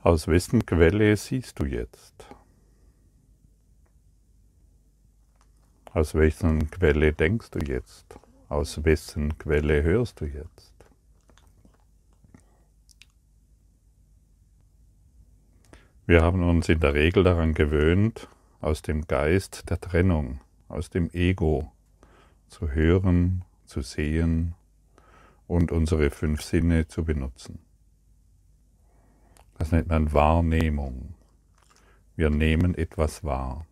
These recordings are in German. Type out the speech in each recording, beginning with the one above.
Aus wessen Quelle siehst du jetzt? Aus wessen Quelle denkst du jetzt? Aus wessen Quelle hörst du jetzt? Wir haben uns in der Regel daran gewöhnt, aus dem Geist der Trennung, aus dem Ego zu hören, zu sehen und unsere fünf Sinne zu benutzen. Das nennt man Wahrnehmung. Wir nehmen etwas wahr.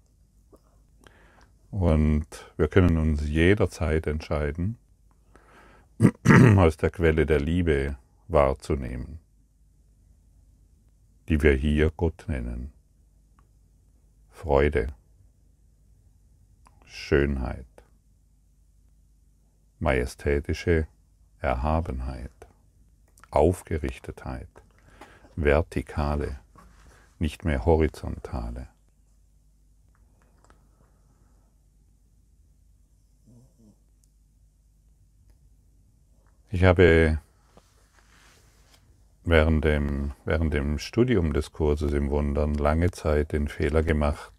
Und wir können uns jederzeit entscheiden, aus der Quelle der Liebe wahrzunehmen die wir hier Gott nennen. Freude, Schönheit, majestätische Erhabenheit, Aufgerichtetheit, vertikale, nicht mehr horizontale. Ich habe während dem, während dem Studium des Kurses im Wundern lange Zeit den Fehler gemacht,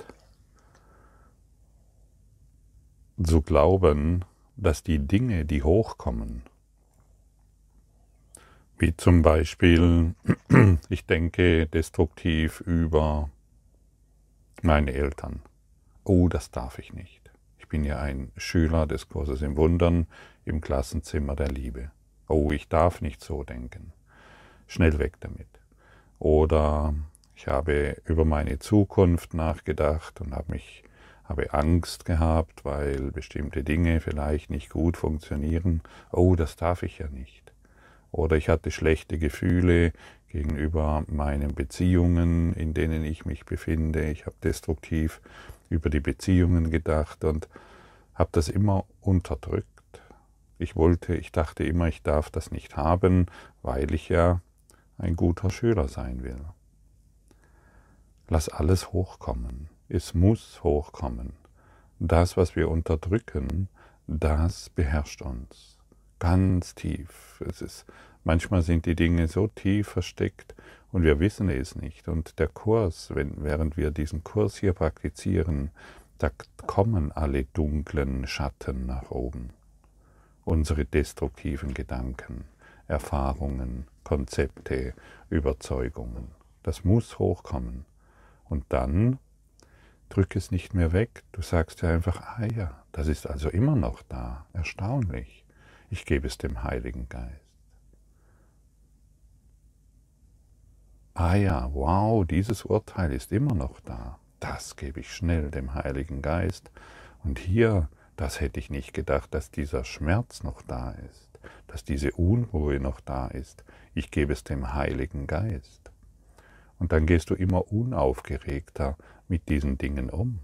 zu glauben, dass die Dinge, die hochkommen, wie zum Beispiel, ich denke destruktiv über meine Eltern. Oh, das darf ich nicht. Ich bin ja ein Schüler des Kurses im Wundern im Klassenzimmer der Liebe. Oh, ich darf nicht so denken schnell weg damit. Oder ich habe über meine Zukunft nachgedacht und habe mich habe Angst gehabt, weil bestimmte Dinge vielleicht nicht gut funktionieren. Oh, das darf ich ja nicht. Oder ich hatte schlechte Gefühle gegenüber meinen Beziehungen, in denen ich mich befinde. Ich habe destruktiv über die Beziehungen gedacht und habe das immer unterdrückt. Ich wollte, ich dachte immer, ich darf das nicht haben, weil ich ja ein guter Schüler sein will. Lass alles hochkommen. Es muss hochkommen. Das, was wir unterdrücken, das beherrscht uns. Ganz tief. Es ist, manchmal sind die Dinge so tief versteckt und wir wissen es nicht. Und der Kurs, wenn, während wir diesen Kurs hier praktizieren, da kommen alle dunklen Schatten nach oben. Unsere destruktiven Gedanken, Erfahrungen, Konzepte, Überzeugungen. Das muss hochkommen. Und dann drück es nicht mehr weg. Du sagst ja einfach, ah ja, das ist also immer noch da. Erstaunlich. Ich gebe es dem Heiligen Geist. Ah ja, wow, dieses Urteil ist immer noch da. Das gebe ich schnell dem Heiligen Geist. Und hier, das hätte ich nicht gedacht, dass dieser Schmerz noch da ist, dass diese Unruhe noch da ist ich gebe es dem Heiligen Geist. Und dann gehst du immer unaufgeregter mit diesen Dingen um.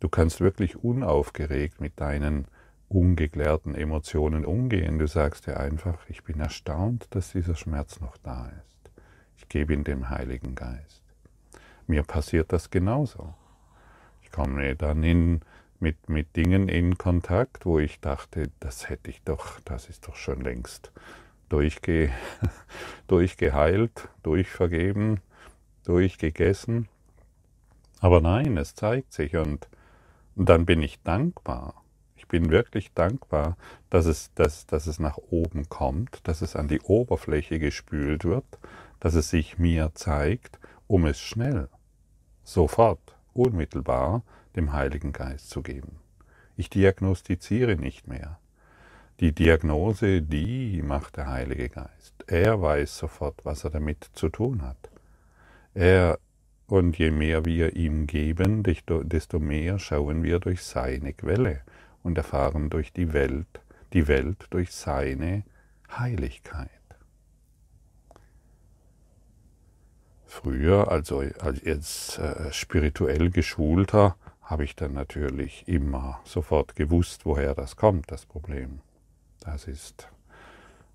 Du kannst wirklich unaufgeregt mit deinen ungeklärten Emotionen umgehen. Du sagst dir einfach, ich bin erstaunt, dass dieser Schmerz noch da ist. Ich gebe ihn dem Heiligen Geist. Mir passiert das genauso. Ich komme dann in, mit, mit Dingen in Kontakt, wo ich dachte, das hätte ich doch, das ist doch schon längst durchge, durchgeheilt, durchvergeben, durchgegessen. Aber nein, es zeigt sich und, und dann bin ich dankbar. Bin wirklich dankbar, dass es, dass, dass es nach oben kommt, dass es an die Oberfläche gespült wird, dass es sich mir zeigt, um es schnell, sofort, unmittelbar dem Heiligen Geist zu geben. Ich diagnostiziere nicht mehr. Die Diagnose, die macht der Heilige Geist. Er weiß sofort, was er damit zu tun hat. Er, und je mehr wir ihm geben, desto mehr schauen wir durch seine Quelle und erfahren durch die Welt, die Welt durch seine Heiligkeit. Früher, also als jetzt äh, spirituell geschulter, habe ich dann natürlich immer sofort gewusst, woher das kommt, das Problem. Das ist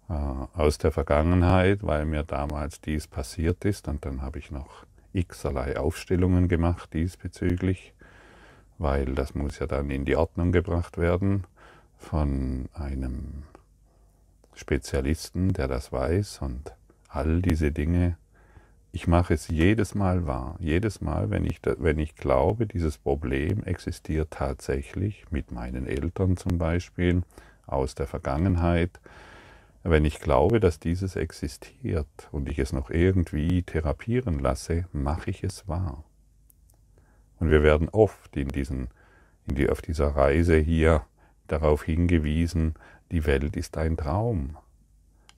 äh, aus der Vergangenheit, weil mir damals dies passiert ist und dann habe ich noch x-erlei Aufstellungen gemacht diesbezüglich, weil das muss ja dann in die Ordnung gebracht werden von einem Spezialisten, der das weiß und all diese Dinge, ich mache es jedes Mal wahr. Jedes Mal, wenn ich, wenn ich glaube, dieses Problem existiert tatsächlich mit meinen Eltern zum Beispiel aus der Vergangenheit, wenn ich glaube, dass dieses existiert und ich es noch irgendwie therapieren lasse, mache ich es wahr. Und wir werden oft in diesen, in die, auf dieser Reise hier darauf hingewiesen, die Welt ist ein Traum.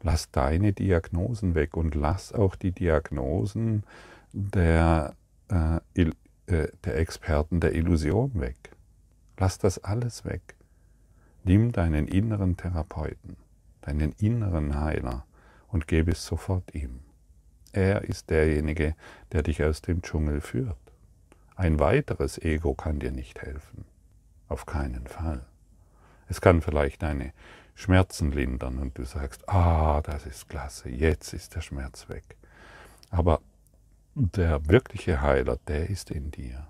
Lass deine Diagnosen weg und lass auch die Diagnosen der, äh, äh, der Experten der Illusion weg. Lass das alles weg. Nimm deinen inneren Therapeuten deinen inneren Heiler und gebe es sofort ihm. Er ist derjenige, der dich aus dem Dschungel führt. Ein weiteres Ego kann dir nicht helfen. Auf keinen Fall. Es kann vielleicht deine Schmerzen lindern und du sagst, ah, das ist klasse, jetzt ist der Schmerz weg. Aber der wirkliche Heiler, der ist in dir.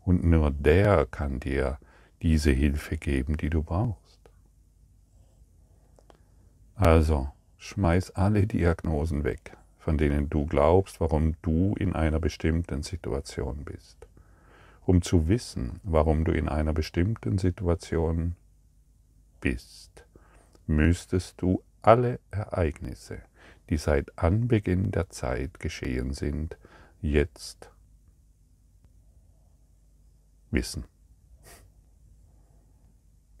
Und nur der kann dir diese Hilfe geben, die du brauchst. Also, schmeiß alle Diagnosen weg, von denen du glaubst, warum du in einer bestimmten Situation bist. Um zu wissen, warum du in einer bestimmten Situation bist, müsstest du alle Ereignisse, die seit Anbeginn der Zeit geschehen sind, jetzt wissen.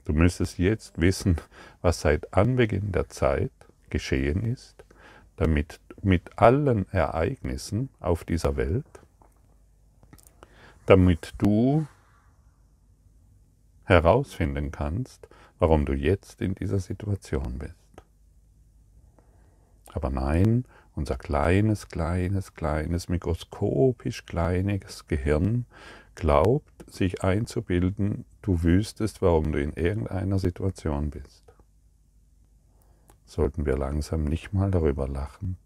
Du müsstest jetzt wissen, was seit Anbeginn der Zeit geschehen ist, damit mit allen Ereignissen auf dieser Welt, damit du herausfinden kannst, warum du jetzt in dieser Situation bist. Aber nein, unser kleines, kleines, kleines, mikroskopisch kleines Gehirn glaubt, sich einzubilden, du wüsstest, warum du in irgendeiner Situation bist. Sollten wir langsam nicht mal darüber lachen?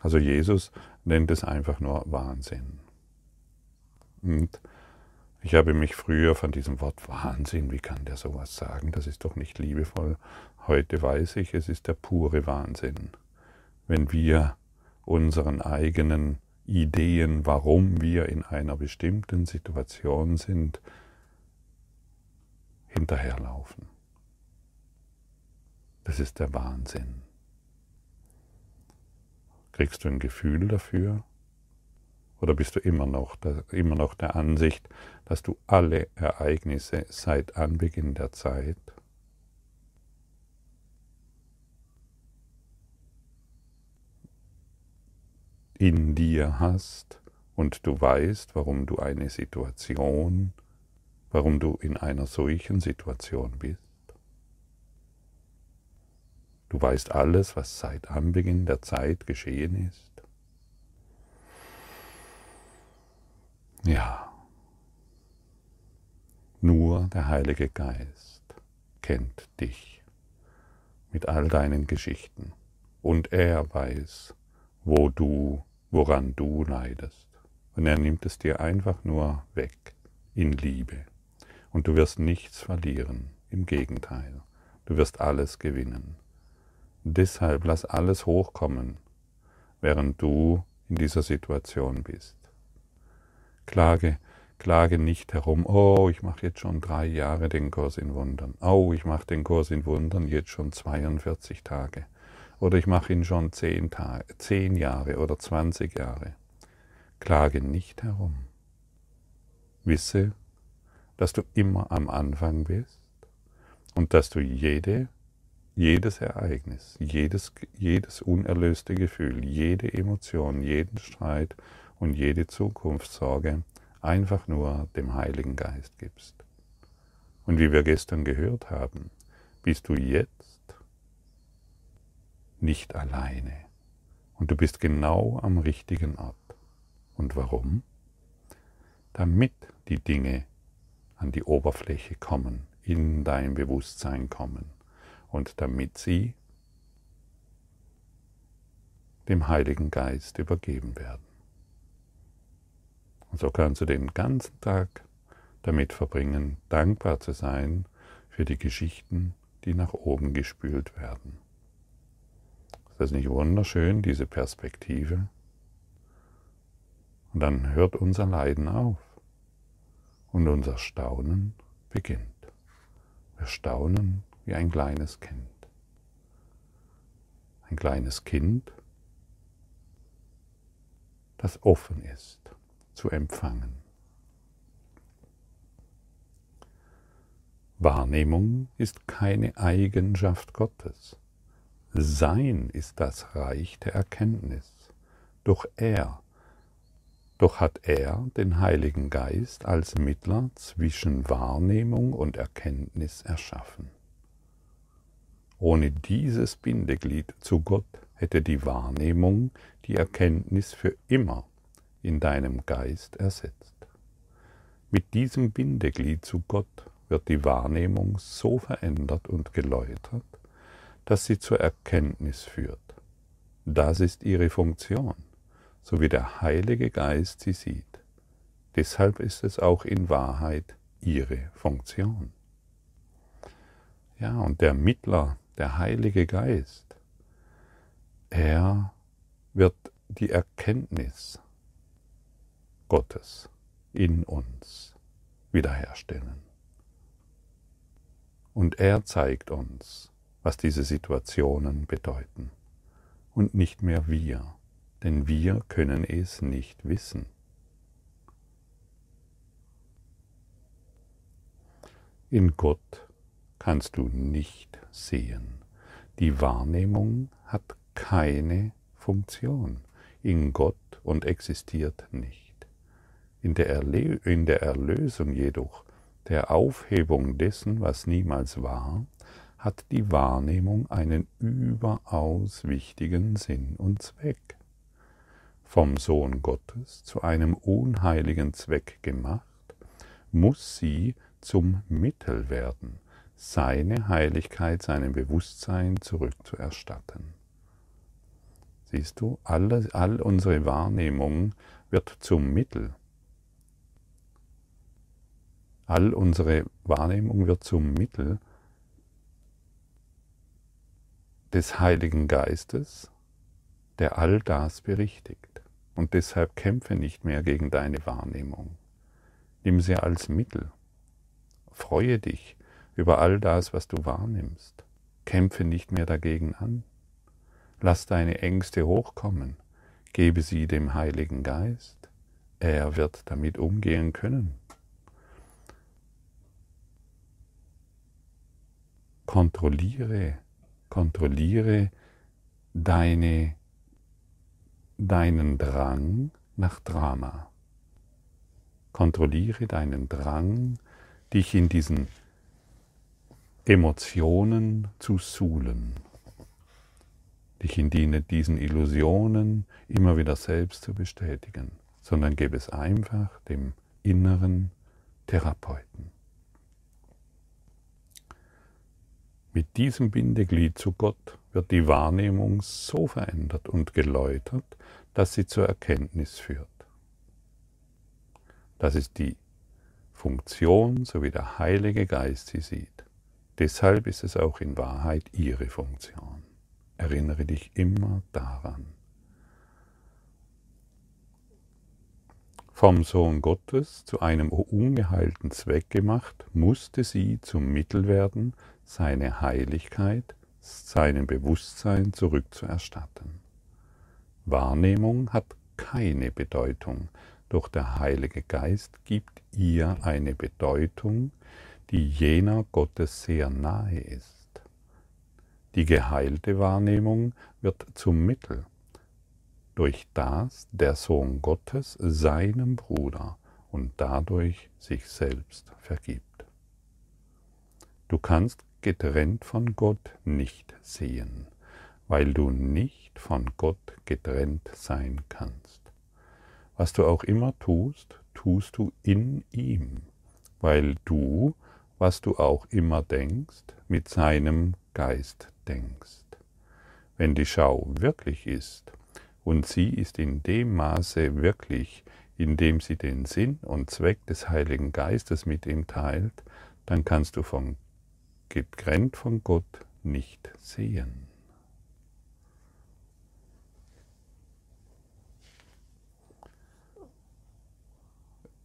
Also Jesus nennt es einfach nur Wahnsinn. Und ich habe mich früher von diesem Wort Wahnsinn, wie kann der sowas sagen? Das ist doch nicht liebevoll. Heute weiß ich, es ist der pure Wahnsinn. Wenn wir unseren eigenen Ideen, warum wir in einer bestimmten Situation sind, hinterherlaufen. Das ist der Wahnsinn. Kriegst du ein Gefühl dafür? Oder bist du immer noch, immer noch der Ansicht, dass du alle Ereignisse seit Anbeginn der Zeit in dir hast und du weißt, warum du eine Situation, warum du in einer solchen Situation bist. Du weißt alles, was seit Anbeginn der Zeit geschehen ist. Ja, nur der Heilige Geist kennt dich mit all deinen Geschichten und er weiß, wo du, woran du leidest. Und er nimmt es dir einfach nur weg in Liebe. Und du wirst nichts verlieren, im Gegenteil, du wirst alles gewinnen. Deshalb lass alles hochkommen, während du in dieser Situation bist. Klage, klage nicht herum, oh, ich mache jetzt schon drei Jahre den Kurs in Wundern. Oh, ich mache den Kurs in Wundern jetzt schon 42 Tage oder ich mache ihn schon zehn, Tage, zehn Jahre oder 20 Jahre. Klage nicht herum. Wisse, dass du immer am Anfang bist und dass du jede, jedes Ereignis, jedes, jedes unerlöste Gefühl, jede Emotion, jeden Streit und jede Zukunftssorge einfach nur dem Heiligen Geist gibst. Und wie wir gestern gehört haben, bist du jetzt nicht alleine. Und du bist genau am richtigen Ort. Und warum? Damit die Dinge an die Oberfläche kommen, in dein Bewusstsein kommen und damit sie dem Heiligen Geist übergeben werden. Und so kannst du den ganzen Tag damit verbringen, dankbar zu sein für die Geschichten, die nach oben gespült werden. Ist das nicht wunderschön, diese Perspektive? Und dann hört unser Leiden auf und unser Staunen beginnt. Wir staunen wie ein kleines Kind. Ein kleines Kind, das offen ist zu empfangen. Wahrnehmung ist keine Eigenschaft Gottes. Sein ist das Reich der Erkenntnis. Doch er, doch hat er den Heiligen Geist als Mittler zwischen Wahrnehmung und Erkenntnis erschaffen. Ohne dieses Bindeglied zu Gott hätte die Wahrnehmung die Erkenntnis für immer in deinem Geist ersetzt. Mit diesem Bindeglied zu Gott wird die Wahrnehmung so verändert und geläutert, dass sie zur Erkenntnis führt. Das ist ihre Funktion, so wie der Heilige Geist sie sieht. Deshalb ist es auch in Wahrheit ihre Funktion. Ja, und der Mittler, der Heilige Geist, er wird die Erkenntnis Gottes in uns wiederherstellen. Und er zeigt uns, was diese Situationen bedeuten. Und nicht mehr wir, denn wir können es nicht wissen. In Gott kannst du nicht sehen. Die Wahrnehmung hat keine Funktion in Gott und existiert nicht. In der, Erle in der Erlösung jedoch der Aufhebung dessen, was niemals war, hat die Wahrnehmung einen überaus wichtigen Sinn und Zweck. Vom Sohn Gottes zu einem unheiligen Zweck gemacht, muss sie zum Mittel werden, seine Heiligkeit seinem Bewusstsein zurückzuerstatten. Siehst du, all, all unsere Wahrnehmung wird zum Mittel, All unsere Wahrnehmung wird zum Mittel des Heiligen Geistes, der all das berichtigt. Und deshalb kämpfe nicht mehr gegen deine Wahrnehmung. Nimm sie als Mittel. Freue dich über all das, was du wahrnimmst. Kämpfe nicht mehr dagegen an. Lass deine Ängste hochkommen. Gebe sie dem Heiligen Geist. Er wird damit umgehen können. Kontrolliere, kontrolliere deine, deinen Drang nach Drama. Kontrolliere deinen Drang, dich in diesen Emotionen zu suhlen, dich in diesen Illusionen immer wieder selbst zu bestätigen, sondern gebe es einfach dem inneren Therapeuten. Mit diesem Bindeglied zu Gott wird die Wahrnehmung so verändert und geläutert, dass sie zur Erkenntnis führt. Das ist die Funktion, so wie der Heilige Geist sie sieht. Deshalb ist es auch in Wahrheit ihre Funktion. Erinnere dich immer daran. Vom Sohn Gottes zu einem ungeheilten Zweck gemacht, musste sie zum Mittel werden, seine Heiligkeit, seinem Bewusstsein zurückzuerstatten. Wahrnehmung hat keine Bedeutung, doch der Heilige Geist gibt ihr eine Bedeutung, die jener Gottes sehr nahe ist. Die geheilte Wahrnehmung wird zum Mittel, durch das der Sohn Gottes seinem Bruder und dadurch sich selbst vergibt. Du kannst getrennt von Gott nicht sehen, weil du nicht von Gott getrennt sein kannst. Was du auch immer tust, tust du in ihm, weil du, was du auch immer denkst, mit seinem Geist denkst. Wenn die Schau wirklich ist, und sie ist in dem Maße wirklich, in dem sie den Sinn und Zweck des Heiligen Geistes mit ihm teilt, dann kannst du von getrennt von Gott nicht sehen.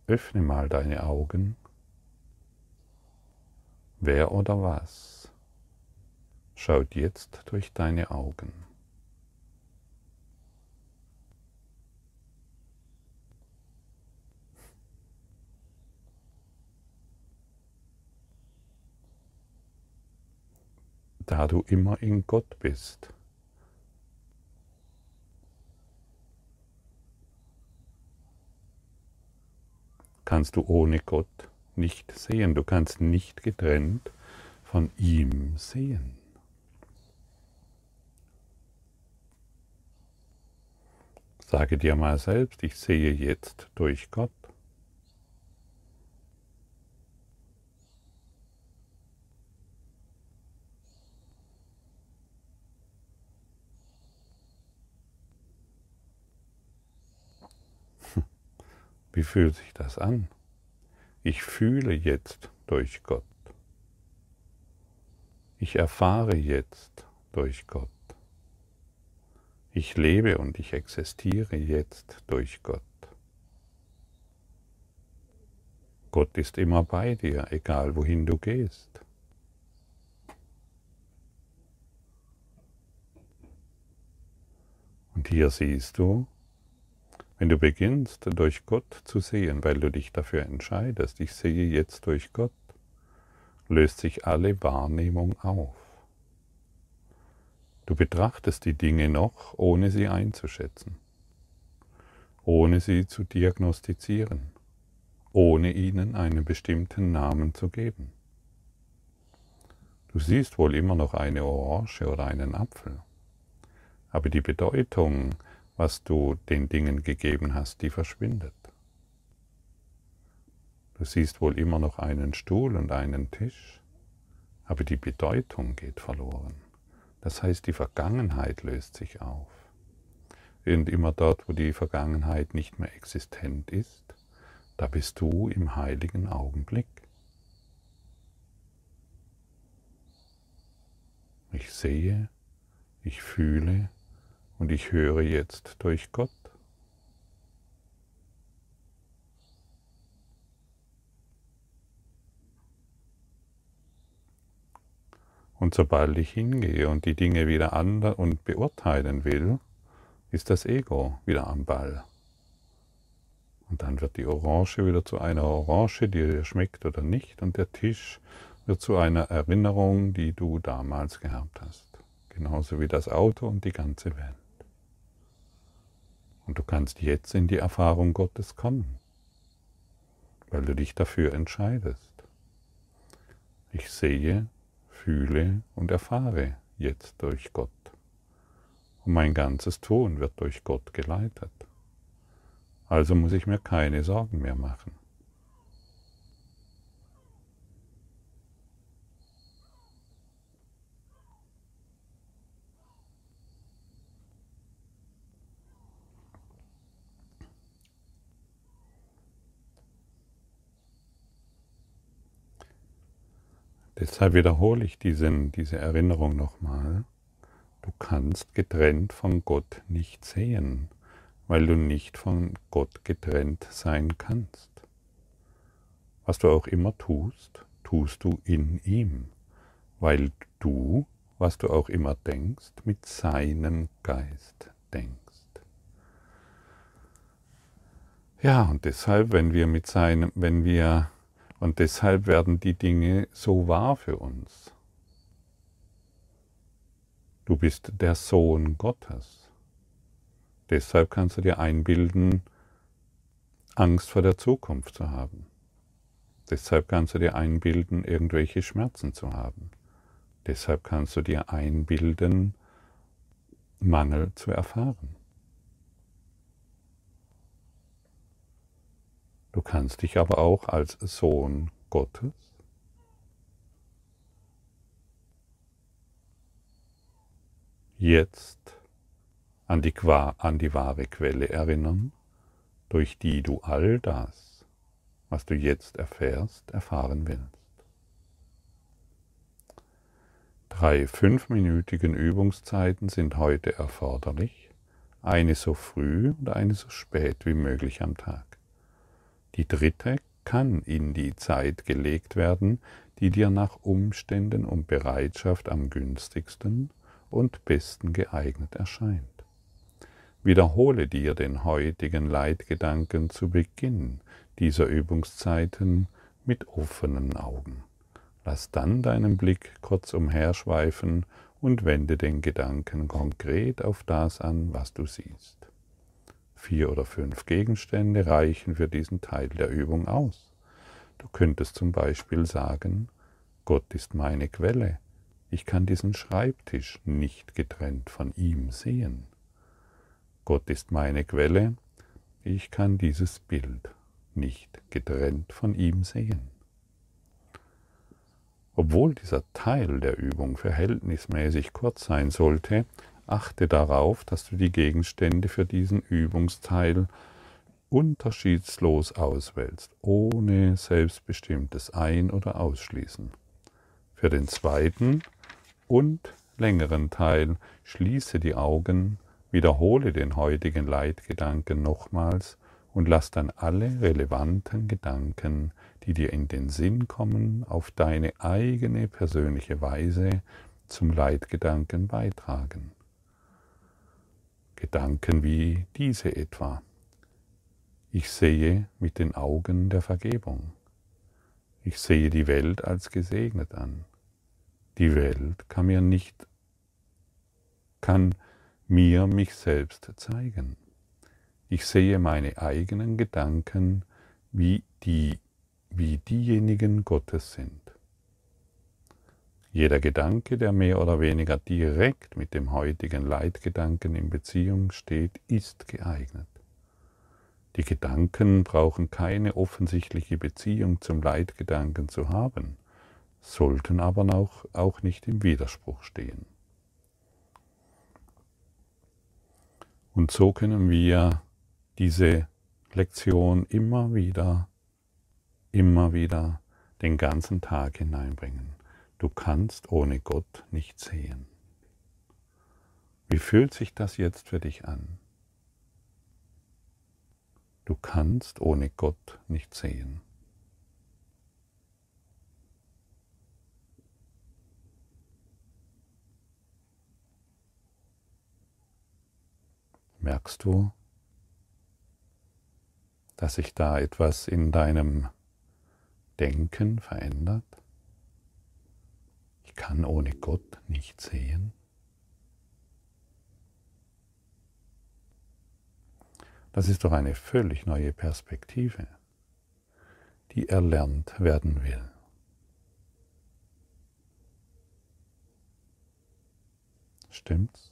Öffne mal deine Augen. Wer oder was schaut jetzt durch deine Augen? Da du immer in Gott bist, kannst du ohne Gott nicht sehen. Du kannst nicht getrennt von ihm sehen. Sage dir mal selbst, ich sehe jetzt durch Gott. Wie fühlt sich das an? Ich fühle jetzt durch Gott. Ich erfahre jetzt durch Gott. Ich lebe und ich existiere jetzt durch Gott. Gott ist immer bei dir, egal wohin du gehst. Und hier siehst du, wenn du beginnst, durch Gott zu sehen, weil du dich dafür entscheidest, ich sehe jetzt durch Gott, löst sich alle Wahrnehmung auf. Du betrachtest die Dinge noch, ohne sie einzuschätzen, ohne sie zu diagnostizieren, ohne ihnen einen bestimmten Namen zu geben. Du siehst wohl immer noch eine Orange oder einen Apfel, aber die Bedeutung was du den Dingen gegeben hast, die verschwindet. Du siehst wohl immer noch einen Stuhl und einen Tisch, aber die Bedeutung geht verloren. Das heißt, die Vergangenheit löst sich auf. Und immer dort, wo die Vergangenheit nicht mehr existent ist, da bist du im heiligen Augenblick. Ich sehe, ich fühle, und ich höre jetzt durch Gott. Und sobald ich hingehe und die Dinge wieder anders und beurteilen will, ist das Ego wieder am Ball. Und dann wird die Orange wieder zu einer Orange, die dir schmeckt oder nicht, und der Tisch wird zu einer Erinnerung, die du damals gehabt hast. Genauso wie das Auto und die ganze Welt. Und du kannst jetzt in die Erfahrung Gottes kommen, weil du dich dafür entscheidest. Ich sehe, fühle und erfahre jetzt durch Gott. Und mein ganzes Tun wird durch Gott geleitet. Also muss ich mir keine Sorgen mehr machen. Deshalb wiederhole ich diesen, diese Erinnerung nochmal. Du kannst getrennt von Gott nicht sehen, weil du nicht von Gott getrennt sein kannst. Was du auch immer tust, tust du in ihm, weil du, was du auch immer denkst, mit seinem Geist denkst. Ja, und deshalb, wenn wir mit seinem, wenn wir und deshalb werden die Dinge so wahr für uns. Du bist der Sohn Gottes. Deshalb kannst du dir einbilden, Angst vor der Zukunft zu haben. Deshalb kannst du dir einbilden, irgendwelche Schmerzen zu haben. Deshalb kannst du dir einbilden, Mangel zu erfahren. Du kannst dich aber auch als Sohn Gottes jetzt an die, an die wahre Quelle erinnern, durch die du all das, was du jetzt erfährst, erfahren willst. Drei fünfminütigen Übungszeiten sind heute erforderlich, eine so früh und eine so spät wie möglich am Tag. Die dritte kann in die Zeit gelegt werden, die dir nach Umständen und Bereitschaft am günstigsten und besten geeignet erscheint. Wiederhole dir den heutigen Leitgedanken zu Beginn dieser Übungszeiten mit offenen Augen. Lass dann deinen Blick kurz umherschweifen und wende den Gedanken konkret auf das an, was du siehst. Vier oder fünf Gegenstände reichen für diesen Teil der Übung aus. Du könntest zum Beispiel sagen, Gott ist meine Quelle, ich kann diesen Schreibtisch nicht getrennt von ihm sehen. Gott ist meine Quelle, ich kann dieses Bild nicht getrennt von ihm sehen. Obwohl dieser Teil der Übung verhältnismäßig kurz sein sollte, achte darauf, dass du die Gegenstände für diesen Übungsteil unterschiedslos auswählst, ohne selbstbestimmtes Ein- oder Ausschließen. Für den zweiten und längeren Teil schließe die Augen, wiederhole den heutigen Leitgedanken nochmals und lass dann alle relevanten Gedanken, die dir in den Sinn kommen, auf deine eigene persönliche Weise zum Leitgedanken beitragen. Gedanken wie diese etwa. Ich sehe mit den Augen der Vergebung. Ich sehe die Welt als gesegnet an. Die Welt kann mir nicht, kann mir mich selbst zeigen. Ich sehe meine eigenen Gedanken wie, die, wie diejenigen Gottes sind. Jeder Gedanke, der mehr oder weniger direkt mit dem heutigen Leitgedanken in Beziehung steht, ist geeignet. Die Gedanken brauchen keine offensichtliche Beziehung zum Leitgedanken zu haben, sollten aber auch, auch nicht im Widerspruch stehen. Und so können wir diese Lektion immer wieder, immer wieder den ganzen Tag hineinbringen. Du kannst ohne Gott nicht sehen. Wie fühlt sich das jetzt für dich an? Du kannst ohne Gott nicht sehen. Merkst du, dass sich da etwas in deinem Denken verändert? Ich kann ohne Gott nicht sehen. Das ist doch eine völlig neue Perspektive, die erlernt werden will. Stimmt's?